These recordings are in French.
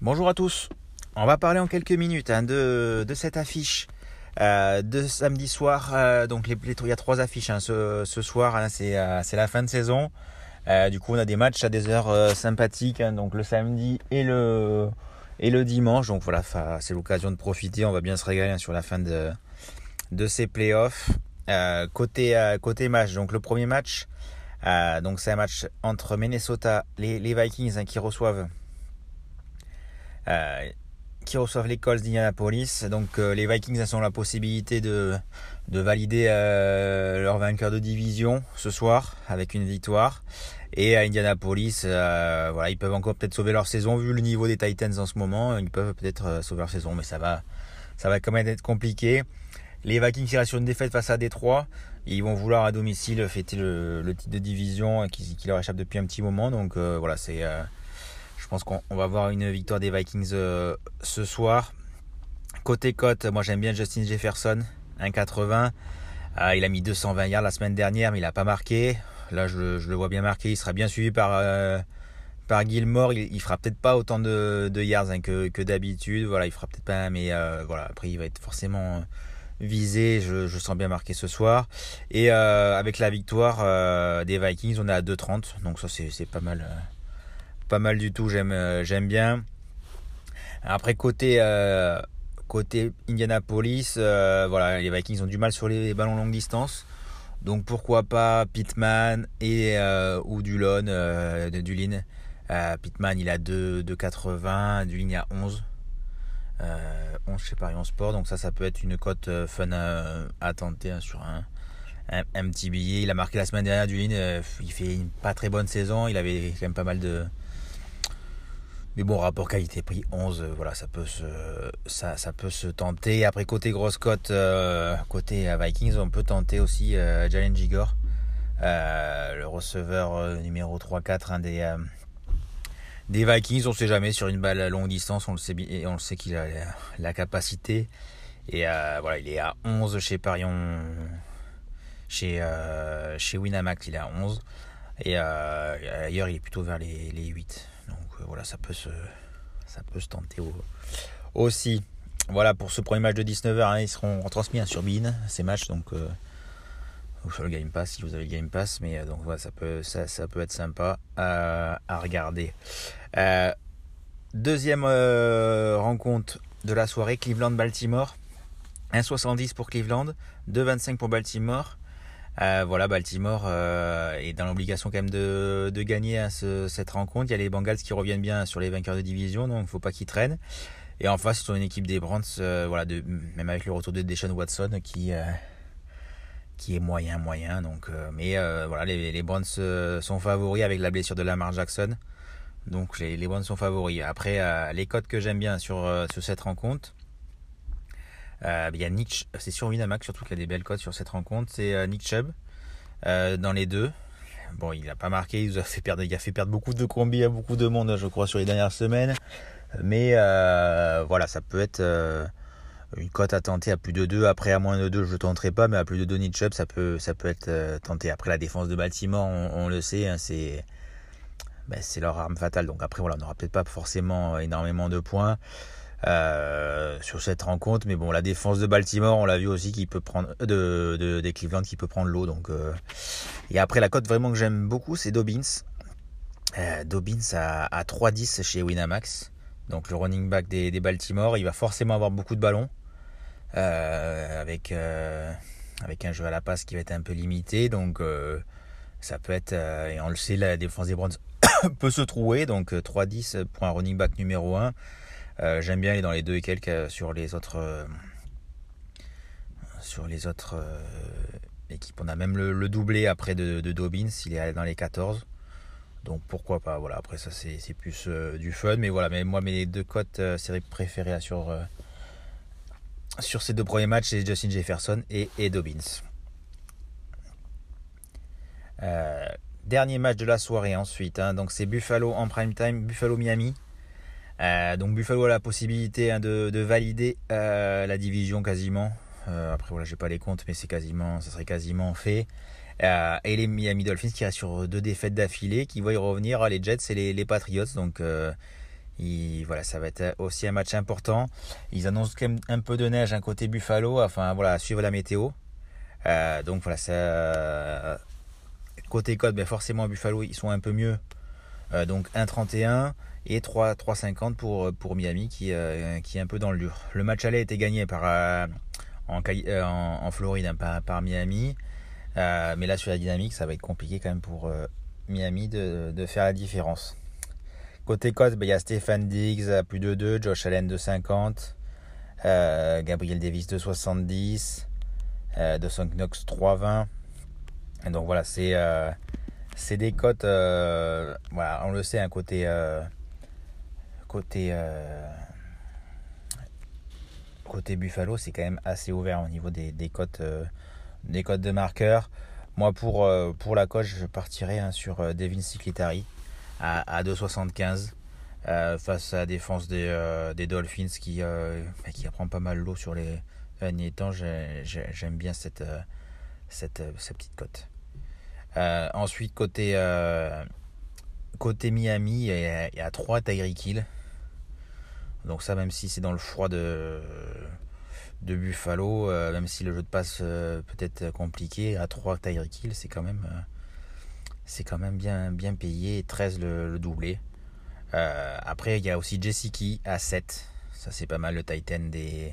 Bonjour à tous. On va parler en quelques minutes hein, de, cette affiche euh, de samedi soir. Euh, donc il y a trois affiches hein, ce, soir. Hein, euh, c'est, la fin de saison du coup, on a des matchs à des heures sympathiques. donc le samedi et le et le dimanche. Donc voilà, c'est l'occasion de profiter. On va bien se régaler sur la fin de ces playoffs. côté côté match. Donc le premier match. donc c'est un match entre Minnesota, les, Vikings qui reçoivent euh, qui reçoivent les Colts d'Indianapolis. Donc euh, les Vikings ont la possibilité de, de valider euh, leur vainqueur de division ce soir avec une victoire. Et à Indianapolis, voilà, ils peuvent encore peut-être sauver leur saison vu le niveau des Titans en ce moment. Ils peuvent peut-être sauver leur saison, mais ça va, ça va quand même être compliqué. Les Vikings qui restent sur une défaite face à Détroit. Ils vont vouloir à domicile fêter le, titre de division qui, leur échappe depuis un petit moment. Donc voilà, c'est je pense qu'on va voir une victoire des Vikings euh, ce soir. Côté cote, moi j'aime bien Justin Jefferson, 1,80. Ah, il a mis 220 yards la semaine dernière, mais il n'a pas marqué. Là, je, le vois bien marqué. Il sera bien suivi par, euh, par Gilmore. Il, ne fera peut-être pas autant de, yards hein, que, d'habitude. Voilà, il fera peut-être pas, mais euh, voilà. Après, il va être forcément visé. Je, je sens bien marqué ce soir. Et avec la victoire des Vikings, on est à 2,30. Donc ça, c'est pas mal pas mal du tout, j'aime euh, bien. Après côté euh, côté Indianapolis, euh, voilà, les Vikings ont du mal sur les ballons longue distance. Donc pourquoi pas Pittman et ou Dulon de Dulin. Pittman il a 2,80, Dulin il a 11. 11 chez Paris en sport, donc ça ça peut être une cote fun à, tenter hein, sur un, un, petit billet. Il a marqué la semaine dernière Dulin, il fait une pas très bonne saison, il avait quand même pas mal de, mais bon, rapport qualité-prix 11, euh, voilà, ça peut se, ça, ça peut se tenter. Après, côté grosse cote, euh, côté euh, Vikings, on peut tenter aussi Jalen Gigor, le receveur numéro 3-4 des, des Vikings. On ne sait jamais, sur une balle à longue distance, on le sait, on le sait qu'il a la, capacité. Et voilà, il est à 11 chez Parion, chez, chez Winamax, il est à 11. Et ailleurs, il est plutôt vers les, les 8 voilà, ça peut se, tenter aussi. Voilà pour ce premier match de 19h, hein, ils seront retransmis hein, sur Bean, ces matchs, donc euh, sur le Game Pass si vous avez le Game Pass, mais euh, donc voilà, ça peut, ça, peut être sympa à, regarder. Euh, deuxième rencontre de la soirée, Cleveland-Baltimore. 1,70 pour Cleveland, 2,25 pour Baltimore. Euh, voilà, Baltimore euh, est dans l'obligation quand même de, de gagner à cette rencontre. Il y a les Bengals qui reviennent bien sur les vainqueurs de division, donc il ne faut pas qu'ils traînent. Et en face, ils une équipe des Browns, euh, voilà, même avec le retour de Deshaun Watson qui, qui est moyen, moyen. Donc, mais voilà, les, les Browns sont favoris avec la blessure de Lamar Jackson. Donc les, les Browns sont favoris. Après, les codes que j'aime bien sur, sur cette rencontre, euh, il y a Nick, c'est sur Winamax surtout qu'il y a des belles cotes sur cette rencontre. C'est euh, Nick Chubb euh, dans les deux. Bon, il n'a pas marqué, il, a fait perdre, il a fait perdre beaucoup de combis à beaucoup de monde, je crois, sur les dernières semaines. Mais voilà, ça peut être une cote à tenter à plus de 2. Après, à moins de 2, je ne tenterai pas, mais à plus de 2 Nick Chubb, ça peut, ça peut être tenté. Après, la défense de Baltimore, on, le sait, hein, c'est. Ben, c'est leur arme fatale. Donc après, voilà, on n'aura peut-être pas forcément énormément de points. Euh, sur cette rencontre. Mais bon, la défense de Baltimore, on l'a vu aussi, qui peut prendre euh, de, des Cleveland qui peut prendre l'eau. Donc, euh. et après la cote vraiment que j'aime beaucoup, c'est Dobbins. Dobbins à, à 3-10 chez Winamax. Donc le running back des, des, Baltimore, il va forcément avoir beaucoup de ballons. avec, avec un jeu à la passe qui va être un peu limité. Donc ça peut être, et on le sait, la défense des Browns peut se trouver. Donc 3-10 pour un running back numéro 1. Euh, j'aime bien aller dans les deux et quelques euh, sur les autres euh, sur les autres équipes. On a même le, doublé après de, Dobbins, il est dans les 14. Donc pourquoi pas, voilà, après ça c'est plus du fun. Mais voilà, mais moi mes deux cotes séries préférées sur, sur ces deux premiers matchs, c'est Justin Jefferson et, et Dobbins. dernier match de la soirée ensuite, hein. donc c'est Buffalo en prime time, Buffalo Miami. Euh, donc Buffalo a la possibilité hein, de, valider euh, la division quasiment. Euh, après voilà, j'ai pas les comptes, mais c'est quasiment, ça serait quasiment fait. et les Miami Dolphins qui restent sur deux défaites d'affilée, qui voient revenir les Jets et les, Patriots. Donc voilà, ça va être aussi un match important. Ils annoncent quand même un peu de neige un côté Buffalo, enfin voilà, suivre la météo. Donc voilà, côté code, ben forcément Buffalo ils sont un peu mieux. Euh, donc 1,31 et 3,50 pour, pour Miami qui, euh, qui est un peu dans le dur. Le match aller a été gagné par, en, Floride hein, par, Miami. mais là sur la dynamique, ça va être compliqué quand même pour Miami de, de faire la différence. Côté cote, ben, il y a Stéphane Diggs à plus de 2, Josh Allen de 50, euh, Gabriel Davis de 70, euh, de Knox 3,20. Et donc voilà, c'est euh, des cotes, euh, voilà, on le sait, un côté, côté, côté Buffalo, c'est quand même assez ouvert au niveau des, cotes, des cotes de marqueurs. Moi, pour, pour la cote, je partirai hein, sur Devin Siclitari à, 2,75 euh, face à la défense des, euh, Dolphins qui, euh, bah, qui apprend pas mal l'eau sur les derniers temps. J'aime bien cette, cette, petite cote. Ensuite, côté, côté Miami, il y, a, 3 Tyreek Hill. Donc ça, même si c'est dans le froid de, de Buffalo, même si le jeu de passe peut être compliqué, à 3 Tyreek Hill, c'est quand même quand même bien, bien payé. 13 le, doublé. Euh, après, il y a aussi Jessica à 7. Ça, c'est pas mal le Titan des,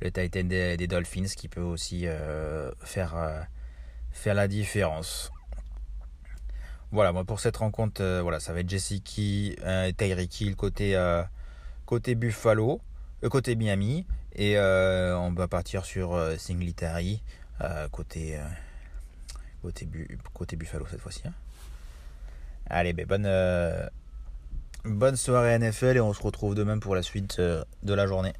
le Titan des, Dolphins qui peut aussi euh, faire, euh, faire la différence. Voilà, moi pour cette rencontre, voilà, ça va être Jessica, Tyreek Hill côté, côté Buffalo, côté Miami. Et on va partir sur Singletary côté, côté, Buffalo cette fois-ci. Hein. Allez, ben bonne, euh, bonne soirée NFL et on se retrouve demain pour la suite euh, de la journée.